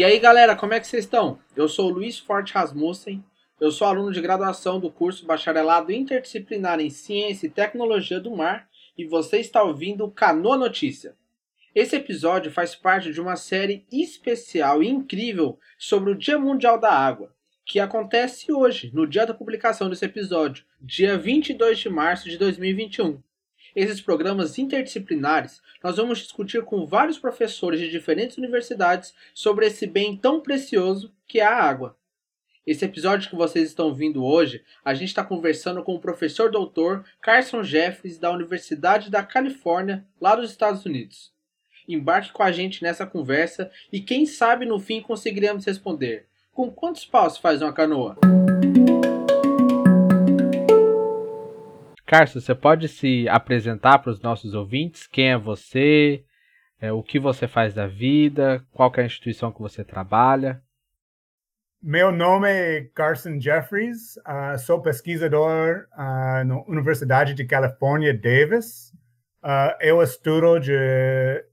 E aí galera, como é que vocês estão? Eu sou o Luiz Forte Rasmussen, eu sou aluno de graduação do curso Bacharelado Interdisciplinar em Ciência e Tecnologia do Mar e você está ouvindo o Canoa Notícia. Esse episódio faz parte de uma série especial e incrível sobre o Dia Mundial da Água, que acontece hoje, no dia da publicação desse episódio, dia 22 de março de 2021. Esses programas interdisciplinares, nós vamos discutir com vários professores de diferentes universidades sobre esse bem tão precioso que é a água. Esse episódio que vocês estão vindo hoje, a gente está conversando com o professor doutor Carson Jeffries da Universidade da Califórnia, lá dos Estados Unidos. Embarque com a gente nessa conversa e quem sabe no fim conseguiremos responder. Com quantos paus faz uma canoa? Carson, você pode se apresentar para os nossos ouvintes? Quem é você? É, o que você faz da vida? Qual é a instituição que você trabalha? Meu nome é Carson Jeffries, uh, sou pesquisador uh, na Universidade de Califórnia, Davis. Uh, eu estudo de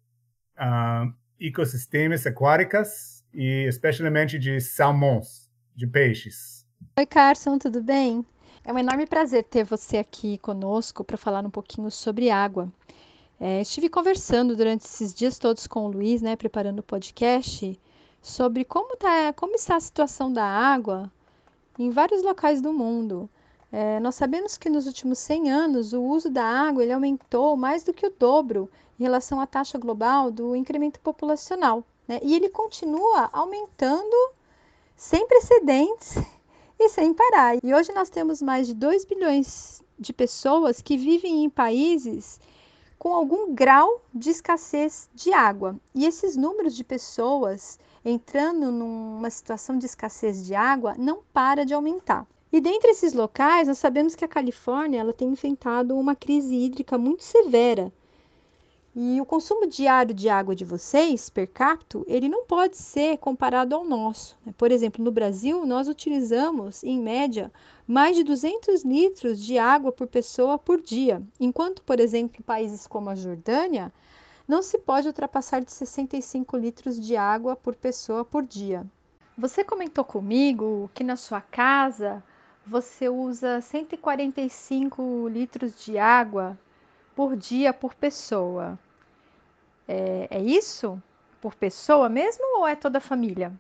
ecossistemas aquáticos e especialmente de salmões, de peixes. Oi, Carson, tudo bem? É um enorme prazer ter você aqui conosco para falar um pouquinho sobre água. É, estive conversando durante esses dias todos com o Luiz, né, preparando o podcast, sobre como, tá, como está a situação da água em vários locais do mundo. É, nós sabemos que nos últimos 100 anos o uso da água ele aumentou mais do que o dobro em relação à taxa global do incremento populacional. Né? E ele continua aumentando sem precedentes e sem parar. E hoje nós temos mais de 2 bilhões de pessoas que vivem em países com algum grau de escassez de água. E esses números de pessoas entrando numa situação de escassez de água não para de aumentar. E dentre esses locais, nós sabemos que a Califórnia ela tem enfrentado uma crise hídrica muito severa, e o consumo diário de água de vocês, per capita, ele não pode ser comparado ao nosso. Né? Por exemplo, no Brasil, nós utilizamos, em média, mais de 200 litros de água por pessoa por dia, enquanto, por exemplo, países como a Jordânia, não se pode ultrapassar de 65 litros de água por pessoa por dia. Você comentou comigo que na sua casa você usa 145 litros de água por dia por pessoa. É, é isso? Por pessoa mesmo ou é toda a família?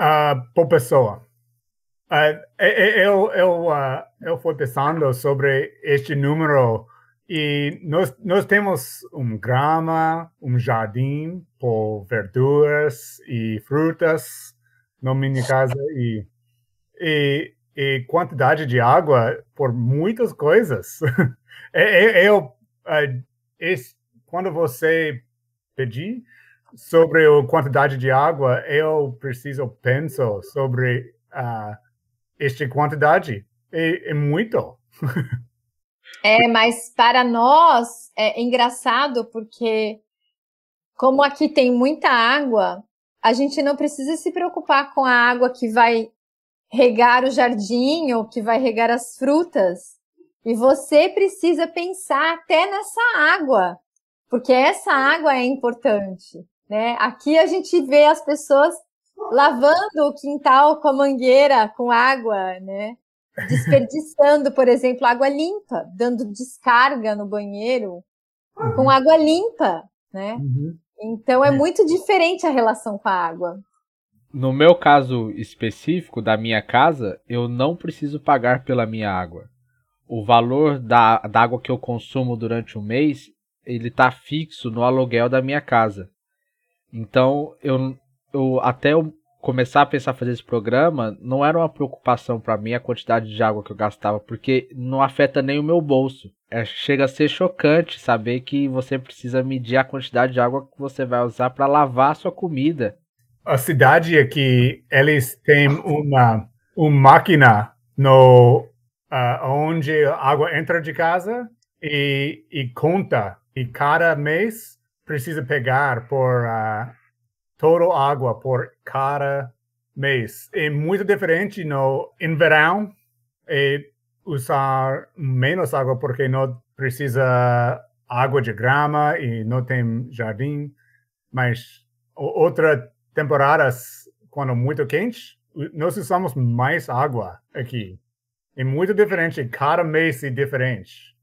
Uh, por pessoa. Uh, eu, eu, uh, eu fui pensando sobre este número e nós, nós temos um grama, um jardim por verduras e frutas na minha casa e, e, e quantidade de água por muitas coisas. eu, esse, quando você pedir sobre a quantidade de água, eu preciso pensar sobre uh, esta quantidade. É, é muito. é, mas para nós é engraçado porque, como aqui tem muita água, a gente não precisa se preocupar com a água que vai regar o jardim ou que vai regar as frutas. E você precisa pensar até nessa água porque essa água é importante, né? Aqui a gente vê as pessoas lavando o quintal com a mangueira com água, né? Desperdiçando, por exemplo, água limpa, dando descarga no banheiro com uhum. água limpa, né? Uhum. Então é muito diferente a relação com a água. No meu caso específico da minha casa, eu não preciso pagar pela minha água. O valor da, da água que eu consumo durante o mês ele tá fixo no aluguel da minha casa. Então, eu, eu até eu começar a pensar fazer esse programa, não era uma preocupação para mim a quantidade de água que eu gastava, porque não afeta nem o meu bolso. É, chega a ser chocante saber que você precisa medir a quantidade de água que você vai usar para lavar a sua comida. A cidade aqui, eles têm uma, uma máquina no uh, onde a água entra de casa e, e conta e cada mês precisa pegar por uh, toda a água por cada mês. É muito diferente no em verão é usar menos água porque não precisa água de grama e não tem jardim, mas outra temporadas quando muito quente, nós usamos mais água aqui. É muito diferente, cada mês é diferente.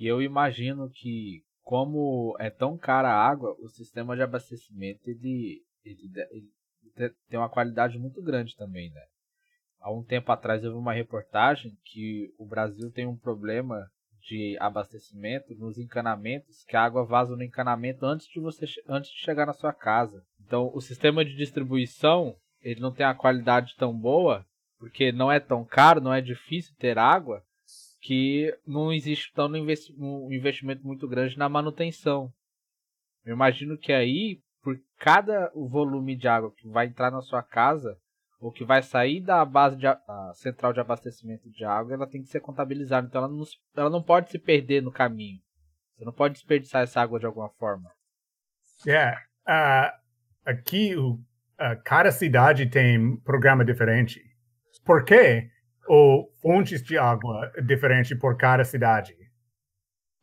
E eu imagino que, como é tão cara a água, o sistema de abastecimento ele, ele, ele tem uma qualidade muito grande também, né? Há um tempo atrás eu vi uma reportagem que o Brasil tem um problema de abastecimento nos encanamentos, que a água vaza no encanamento antes de você antes de chegar na sua casa. Então, o sistema de distribuição, ele não tem a qualidade tão boa, porque não é tão caro, não é difícil ter água, que não existe tão um investimento muito grande na manutenção. Eu imagino que aí, por cada volume de água que vai entrar na sua casa, ou que vai sair da base de, central de abastecimento de água, ela tem que ser contabilizada. Então ela não, ela não pode se perder no caminho. Você não pode desperdiçar essa água de alguma forma. É, uh, aqui uh, cada cidade tem programa diferente. Por quê? Ou fontes de água diferente por cada cidade.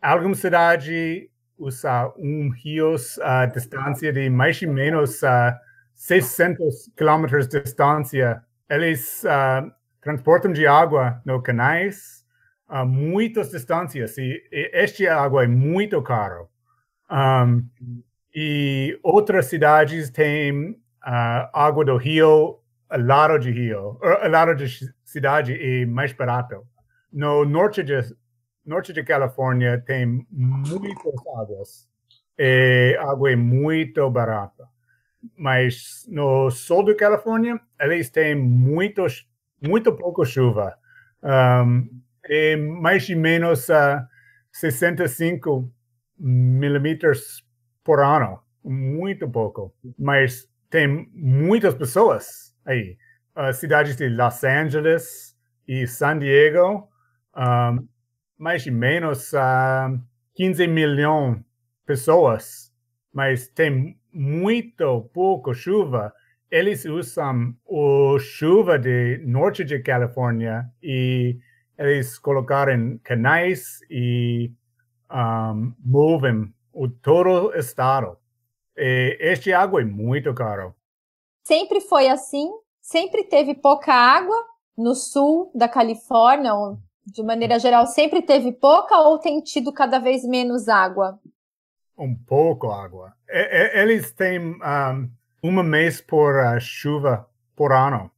Alguma cidade usa um rio a uh, distância de mais ou menos uh, 600 quilômetros de distância. Eles uh, transportam de água no canais a muitas distâncias e, e este água é muito caro. Um, e outras cidades têm uh, água do rio ao lado de rio, ao lado de cidade e mais barato. No norte de norte de Califórnia tem muitas águas e água é muito barata mas no sul da Califórnia eles têm muitos, muito pouco chuva. Um, e mais ou menos uh, 65 milímetros por ano, muito pouco. Mas tem muitas pessoas aí. Uh, cidades de Los Angeles e San Diego, um, mais ou menos uh, 15 milhões de pessoas. Mas tem muito pouco chuva, eles usam o chuva de norte de Califórnia e eles colocaram canais e um, movem o todo o estado. E este água é muito caro. Sempre foi assim? Sempre teve pouca água no sul da Califórnia, ou de maneira geral, sempre teve pouca ou tem tido cada vez menos água? um pouco água. Eles têm um, uma mês por uh, chuva por ano.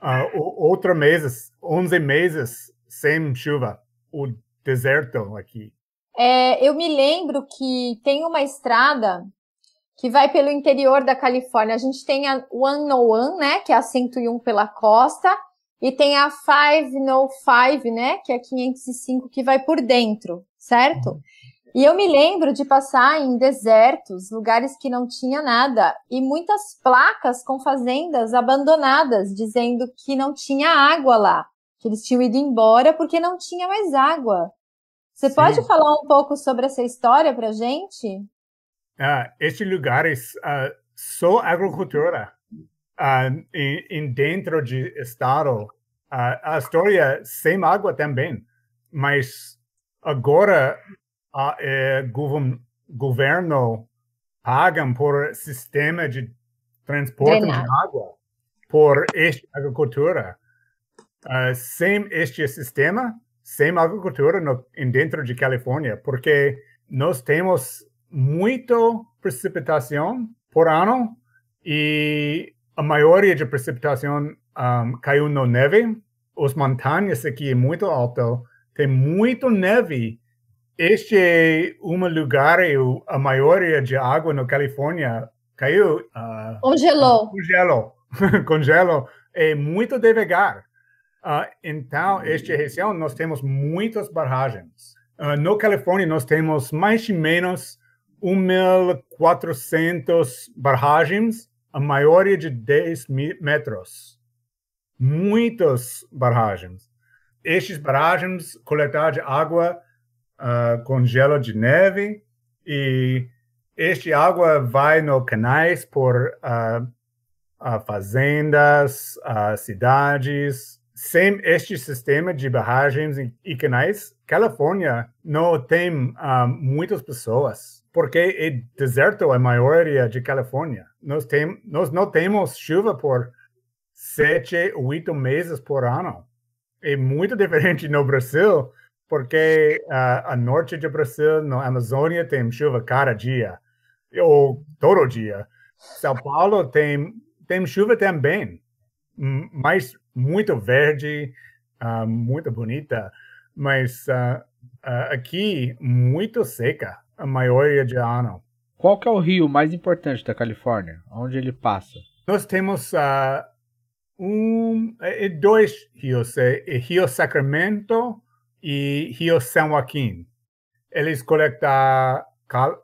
Uh, outra meses, 11 meses sem chuva. O deserto aqui. É, eu me lembro que tem uma estrada que vai pelo interior da Califórnia. A gente tem a 101, né, que é a 101 pela costa, e tem a 505, né, que é a 505 que vai por dentro, certo? E eu me lembro de passar em desertos, lugares que não tinha nada, e muitas placas com fazendas abandonadas, dizendo que não tinha água lá, que eles tinham ido embora porque não tinha mais água. Você Sim. pode falar um pouco sobre essa história para gente? Ah, estes lugares uh, só agricultura uh, em, em, dentro de estado. Uh, a história sem água também, mas agora a, é, govern, governo pagam por sistema de transporte de água por esta agricultura. Uh, sem este sistema, sem agricultura no, dentro de Califórnia, porque nós temos muito precipitação por ano e a maioria de precipitação um, caiu no neve. As montanhas aqui é muito alto, tem muito neve este é um lugar, a maioria de água na Califórnia caiu. Uh, congelou. Congelou. congelou. É muito devagar. Uh, então, esta região nós temos muitas barragens. Uh, no Califórnia nós temos mais ou menos 1.400 barragens, a maioria de 10 metros. Muitas barragens. Estas barragens coletam água uh, com gelo de neve e este água vai no canais por uh, uh, fazendas, cidades, sem este sistema de barragens e canais, Califórnia não tem um, muitas pessoas, porque é deserto a maioria de Califórnia. Nós, tem, nós não temos chuva por sete, oito meses por ano. É muito diferente no Brasil, porque uh, a norte do Brasil, na Amazônia, tem chuva cada dia, ou todo dia. São Paulo tem, tem chuva também, mas muito verde, uh, muito bonita, mas uh, aqui muito seca a maioria do ano. Qual que é o rio mais importante da Califórnia? Onde ele passa? Nós temos um, é, dois rios, é, é Rio Sacramento e Rio São Joaquim. Eles coletam,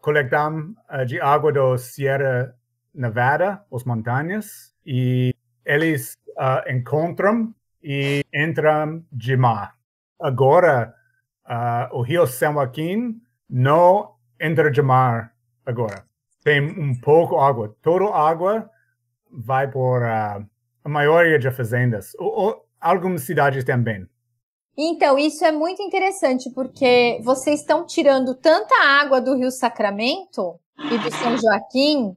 coletam de água do Sierra Nevada, as montanhas, e eles uh, encontram e entram de mar. Agora, uh, o Rio São Joaquim não entra de mar agora. Tem um pouco água. Toda água vai por uh, a maioria de fazendas. Ou, ou, algumas cidades também. Então, isso é muito interessante, porque vocês estão tirando tanta água do Rio Sacramento e do São Joaquim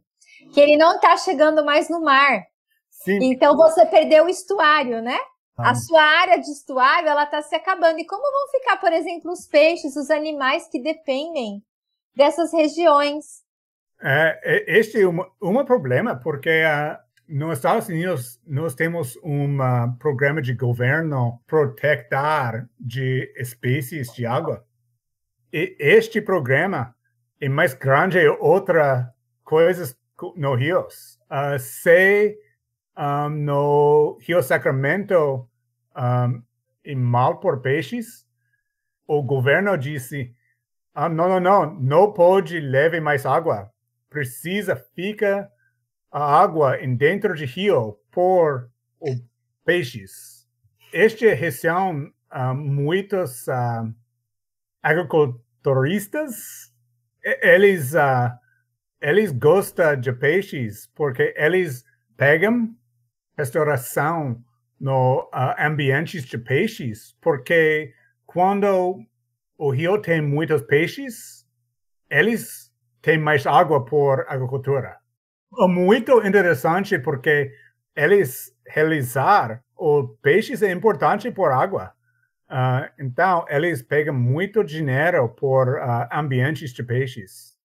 que ele não está chegando mais no mar. Sim. Então você perdeu o estuário, né? Ah. A sua área de estuário ela está se acabando. E como vão ficar, por exemplo, os peixes, os animais que dependem dessas regiões? É, é este é um, problema, porque uh, nos Estados Unidos nós temos um programa de governo proteger de espécies de água. E este programa é mais grande que outras coisas no rios. Uh, se um, no Rio Sacramento um, e mal por peixes, o governo disse: ah, não, não, não, não pode levar mais água. Precisa fica a água dentro de rio por os peixes. Esta região, uh, muitos uh, agricultoristas, eles, uh, eles gostam de peixes porque eles pegam restauração no uh, ambientes de peixes, porque quando o rio tem muitos peixes, eles têm mais água por agricultura. É muito interessante porque eles realizar o peixes é importante por água. Uh, então, eles pegam muito dinheiro por uh, ambientes de peixes.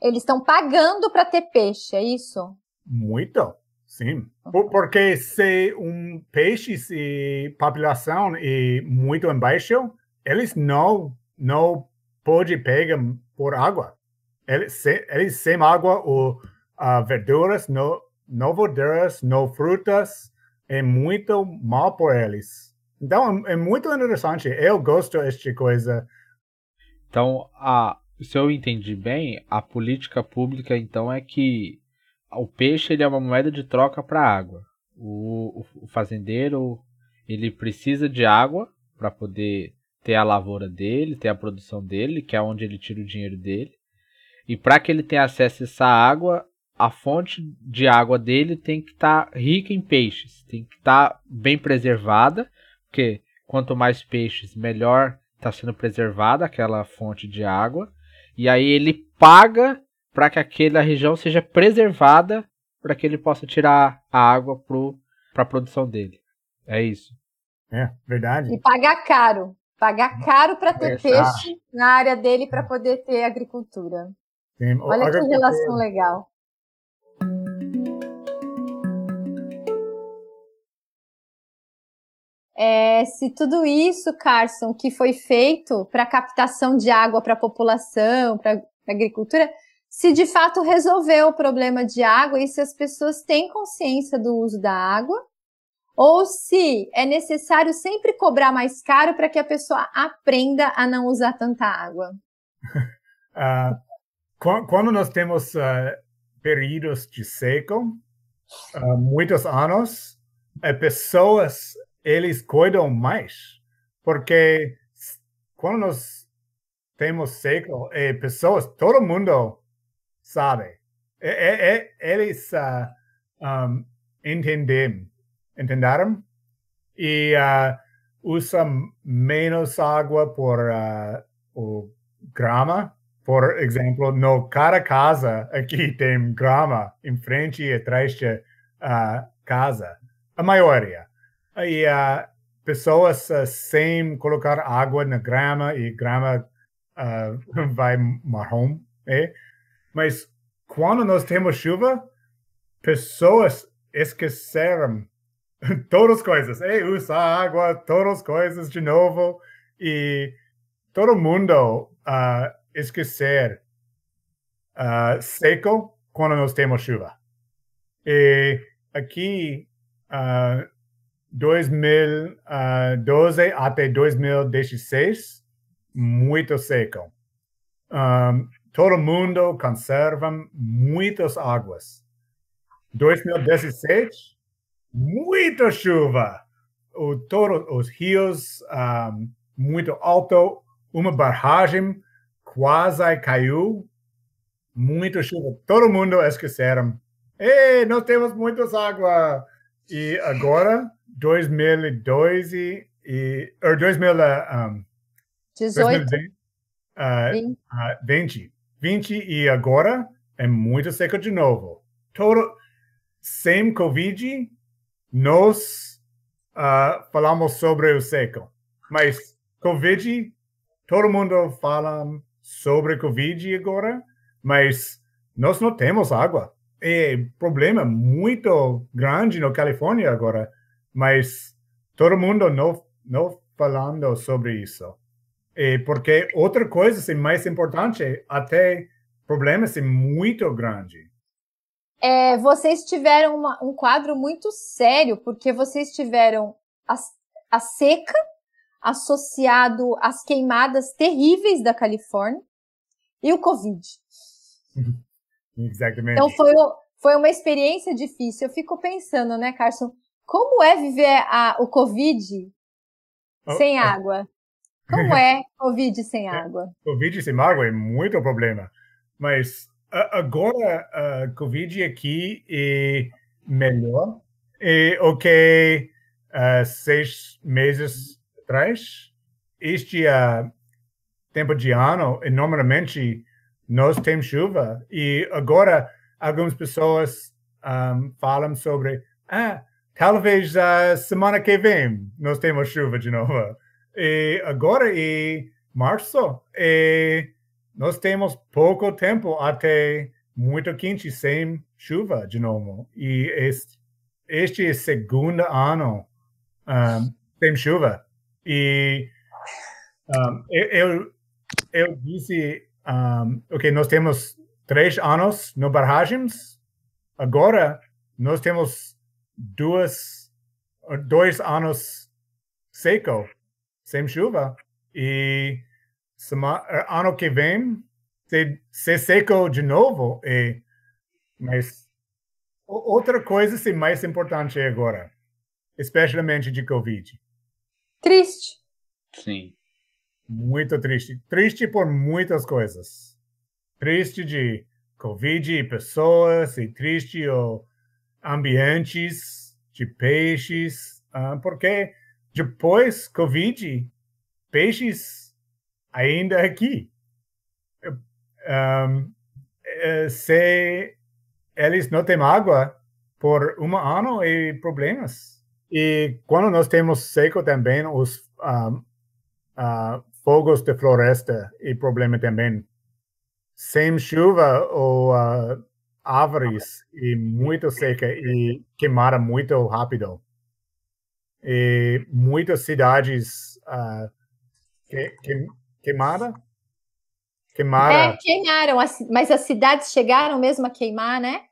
Eles estão pagando para ter peixe, é isso? Muito. Sim, porque se um peixe e população é muito embaixo, eles não não pode pegar por água. Eles, eles sem água ou uh, verduras, não, não verduras, não frutas, é muito mal por eles. Então é, muito interessante. Eu gosto desta coisa. Então, a, se eu entendi bem, a política pública então é que o peixe ele é uma moeda de troca para água. O, o, fazendeiro ele precisa de água para poder ter a lavoura dele, ter a produção dele, que é onde ele tira o dinheiro dele. E para que ele tenha acesso a essa água, a fonte de água dele tem que estar tá rica em peixes, tem que estar tá bem preservada, porque quanto mais peixes, melhor está sendo preservada aquela fonte de água. E aí ele paga para que aquela região seja preservada para que ele possa tirar a água para a produção dele. É isso. É, verdade. E pagar caro. Pagar caro para ter é, peixe na área dele para poder ter agricultura. Sim. Olha que relação legal. É, se tudo isso, Carson, que foi feito para captação de água para a população, para a agricultura, se de fato resolveu o problema de água e se as pessoas têm consciência do uso da água, ou se é necessário sempre cobrar mais caro para que a pessoa aprenda a não usar tanta água. uh, quando nós temos uh, períodos de seco, uh, muitos anos, pessoas eles cuidam mais, porque quando nós temos seco, pessoas, todo mundo sabe? É, é, é, eles uh, um, entendem, entenderam? e uh, usa menos água por uh, o grama. Por exemplo, no cada casa aqui tem grama em frente e atrás da casa, a maioria. E uh, pessoas uh, sem colocar água na grama e grama uh, vai marrom, é? Mas quando nós temos chuva, pessoas esqueceram todas as coisas. É, usa água, todas as coisas de novo. E todo mundo uh, esquecer uh, seco quando nós temos chuva. E aqui, uh, 2012 até 2016, muito seco. Um, todo mundo conserva muitas águas. 2017, muita chuva. O, todos os rios um, muito alto, uma barragem quase caiu, muito chuva. Todo mundo esqueceram. Ei, nós temos muitas água. E agora, 2002 e, e or 2000, um, 18. 2020, uh, 20. 20 e agora é muito seco de novo. Todo, sem Covid, nós uh, falamos sobre o seco. Mas Covid, todo mundo fala sobre Covid agora, mas nós não temos água. É um problema muito grande na Califórnia agora, mas todo mundo não, não falando sobre isso. E porque outra coisa é mais importante, até problemas é muito grande. É, vocês tiveram uma, um quadro muito sério, porque vocês tiveram a, a seca associado às queimadas terríveis da Califórnia e o Covid. Exatamente. Então foi, foi uma experiência difícil. Eu fico pensando, né, Carson, como é viver a, o Covid oh, sem oh. água? Como é Covid sem água? Covid sem água é muito problema. Mas agora a Covid aqui é melhor é o que uh, seis meses atrás. Este uh, tempo de ano, normalmente, nós temos chuva. E agora, algumas pessoas um, falam sobre, ah, talvez a semana que vem nós temos chuva de novo. E agora, em março, e nós temos pouco tempo até muito quente sem chuva de novo. E este, este é o segundo ano um, sem chuva. E um, eu, eu disse, um, ok, nós temos três anos no barragens, agora nós temos duas, dois anos seco, sem chuva, e semana, ano que vem se, se seco de novo, e, mas outra coisa é mais importante agora, especialmente de Covid. Triste. Sim. Muito triste. Triste por muitas coisas. Triste de Covid e pessoas, e triste o ambientes de peixes, uh, porque depois Covid, peixes ainda aqui. Um, eh, se eles não têm água por um ano e problemas. E quando nós temos seco também, os uh, uh, fogos de floresta e problema também. Sem chuva ou uh, árvores e muito seca e queimada muito rápido. E muitas cidades uh, que, que, queimada. Queimaram. É, queimaram, mas as cidades chegaram mesmo a queimar, né?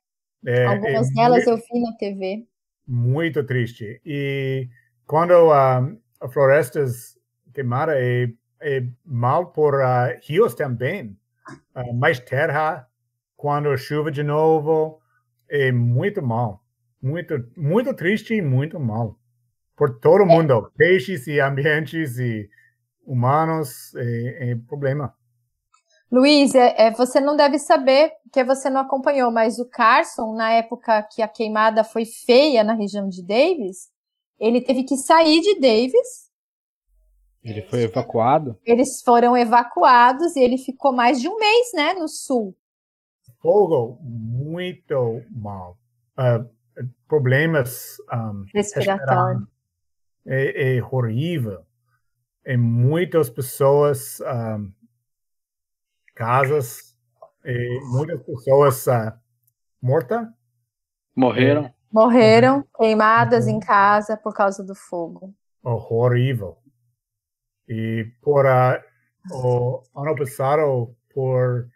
É, Algumas é delas muito, eu vi na TV. Muito triste. E quando uh, as florestas queimaram, é, é mal por uh, rios também. Uh, mais terra, quando chuva de novo, é muito mal. Muito, muito triste e muito mal. Por todo é. mundo, peixes e ambientes e humanos, é, é problema. Luiz, é, é, você não deve saber, porque você não acompanhou, mas o Carson, na época que a queimada foi feia na região de Davis, ele teve que sair de Davis. Ele foi evacuado? Eles foram evacuados e ele ficou mais de um mês, né, no sul. Fogo muito mal. Uh, problemas um, respiratórios. É, é, horrível. E muitas pessoas, um, casas, e muitas pessoas uh, mortas. Morreram. Morreram queimadas em casa por causa do fogo. Horrível. E por uh, o ano passado, por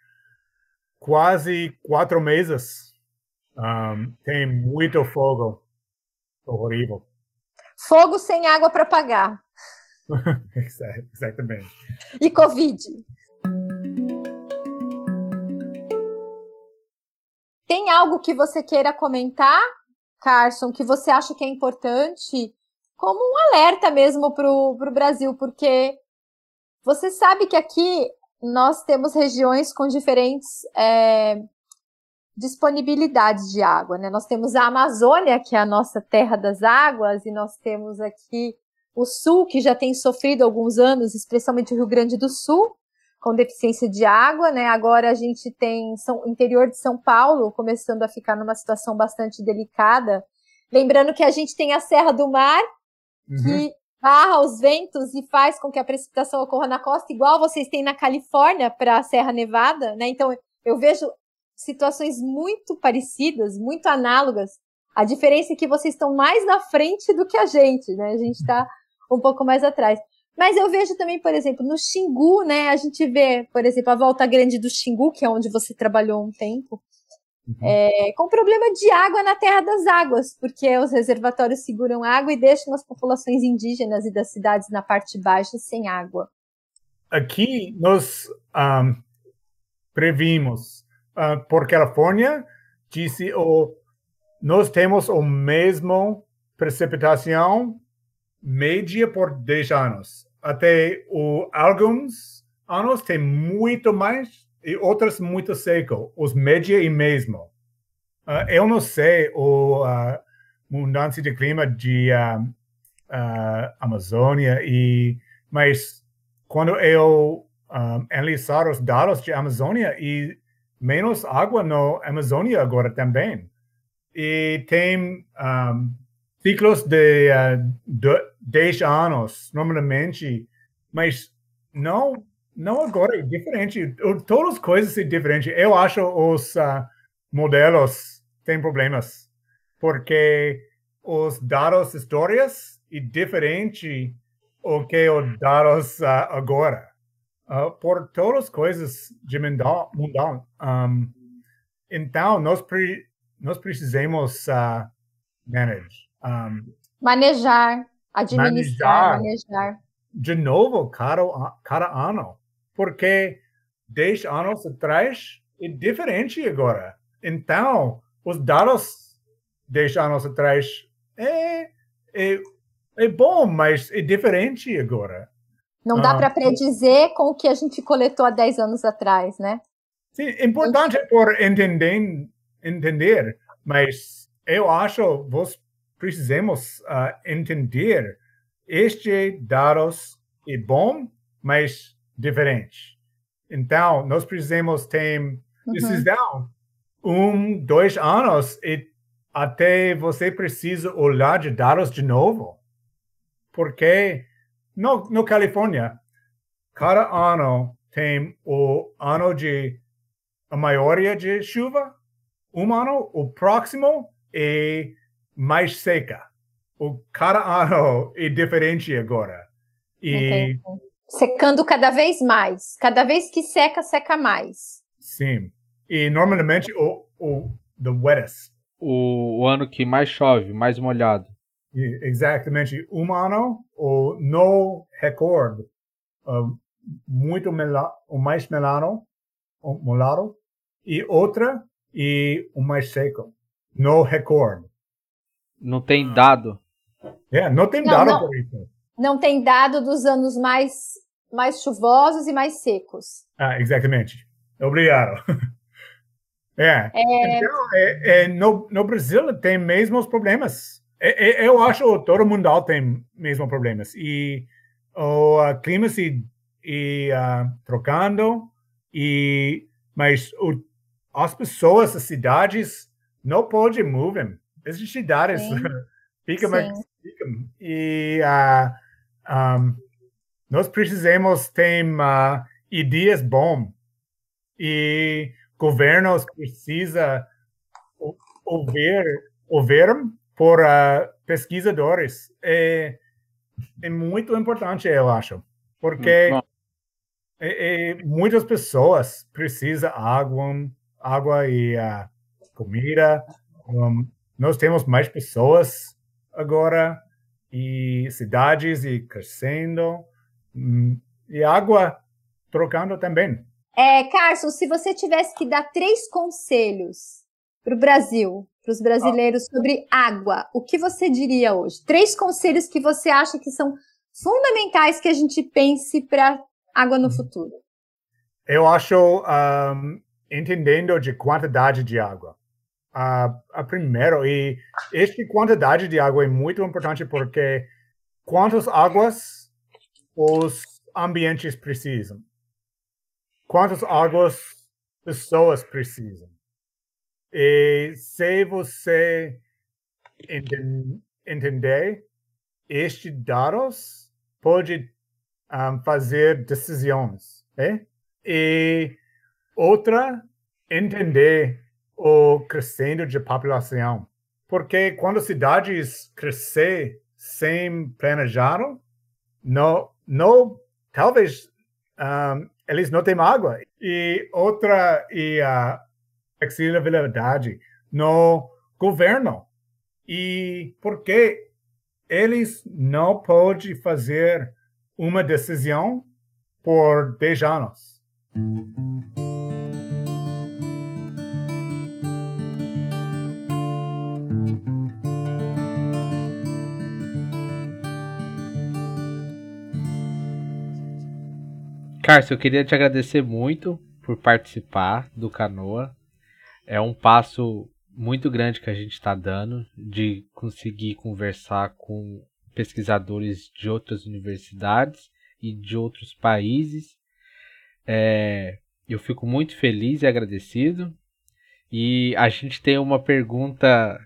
quase quatro meses, um, tem muito fogo. Horrível. Fogo sem água para pagar. Exatamente. E Covid. Tem algo que você queira comentar, Carson, que você acha que é importante, como um alerta mesmo para o Brasil, porque você sabe que aqui nós temos regiões com diferentes é, disponibilidades de água, né? Nós temos a Amazônia, que é a nossa terra das águas, e nós temos aqui o Sul, que já tem sofrido alguns anos, especialmente o Rio Grande do Sul, com deficiência de água, né? Agora a gente tem São, interior de São Paulo começando a ficar numa situação bastante delicada. Lembrando que a gente tem a Serra do Mar, uhum. que barra os ventos e faz com que a precipitação ocorra na costa, igual vocês têm na Califórnia para a Serra Nevada, né? Então eu vejo situações muito parecidas, muito análogas. A diferença é que vocês estão mais na frente do que a gente, né? A gente está um pouco mais atrás. Mas eu vejo também, por exemplo, no Xingu, né? A gente vê, por exemplo, a volta grande do Xingu, que é onde você trabalhou um tempo, uhum. é, com problema de água na Terra das Águas, porque os reservatórios seguram água e deixam as populações indígenas e das cidades na parte baixa sem água. Aqui nós um, previmos, uh, por Califórnia, disse o nós temos o mesmo precipitação média por 10 anos. Até o, alguns anos tem muito mais e outros muito seco. Os média e mesmo. Uh, eu não sei o uh, mudança de clima de uh, uh, Amazônia e mas quando eu um, analisar os dados de Amazônia e menos água na Amazônia agora também e tem um, ciclos de, uh, 10 anos, normalmente, mas não, não agora, é diferente. Todas as coisas são diferentes. Eu acho os uh, modelos têm problemas, porque os dados histórias é diferente o que os dados uh, agora. Uh, por todas as coisas de mudar. Um, então, nós, pre, nós precisamos uh, manage. Um, manejar. Administrar, manejar. De novo, cada, cada ano. Porque 10 anos atrás é diferente agora. Então, os dados 10 anos atrás é, é, é bom, mas é diferente agora. Não dá ah, para predizer com o que a gente coletou há 10 anos atrás, né? Sim, é importante por entender, entender, mas eu acho que precisamos uh, entender este dados é bom, mas diferente. Então, nós precisamos ter uhum. decisão um, dois anos e até você precisa olhar de dados de novo. Porque no, no Califórnia, cada ano tem o ano de a maioria de chuva, um ano, o próximo é mais seca. O cada ano é diferente agora. E secando cada vez mais. Cada vez que seca, seca mais. Sim. E normalmente o, o the wettest. O, o ano que mais chove, mais molhado. Exatamente. Um ano, o no recorde, uh, muito melado, o mais melano, molado, e outra, e o mais seco. No recorde. Não tem dado. É, não tem não, dado não, por isso. Não tem dado dos anos mais, mais chuvosos e mais secos. Ah, exatamente. Obrigado. É. é... Então, é, é, no, no Brasil tem mesmo os problemas. eu acho que todo mundo tem mesmo problemas. E o uh, clima se e, uh, trocando, e, mas o, as pessoas, as cidades, não podem mover. As cidades ficam, ficam. E uh, um, nós precisamos ter uh, ideias bom e governos precisa ouvir, ouvir por uh, pesquisadores. É, é muito importante, eu acho, porque é, é, muitas pessoas precisam água, água e uh, comida. Um, nós temos mais pessoas agora e cidades e crescendo um, e água trocando também. É, Carson, se você tivesse que dar três conselhos para o Brasil, para os brasileiros sobre água, o que você diria hoje? Três conselhos que você acha que são fundamentais que a gente pense para água no futuro. Eu acho um, entendendo de quantidade de água. A, a primeiro e esta quantidade de água é muito importante porque quantas águas os ambientes precisam? Quantas águas pessoas precisam? E se você entender estes dados, pode um, fazer decisões. Né? E outra, entender o crescendo de população. Porque quando cidades crescer sem planejar, não, não, talvez um, eles não têm água. E outra, e a flexibilidade no governo. E porque eles não podem fazer uma decisão por 10 anos. Cárcio, eu queria te agradecer muito por participar do Canoa. É um passo muito grande que a gente está dando de conseguir conversar com pesquisadores de outras universidades e de outros países. É, eu fico muito feliz e agradecido. E a gente tem uma pergunta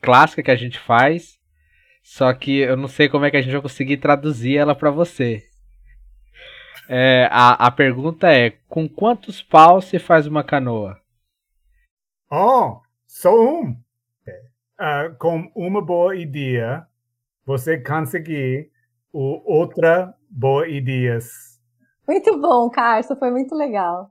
clássica que a gente faz, só que eu não sei como é que a gente vai conseguir traduzir ela para você. É, a, a pergunta é: com quantos paus se faz uma canoa? Oh, só um. Uh, com uma boa ideia, você conseguir o, outra boa ideias. Muito bom, Carlos, foi muito legal.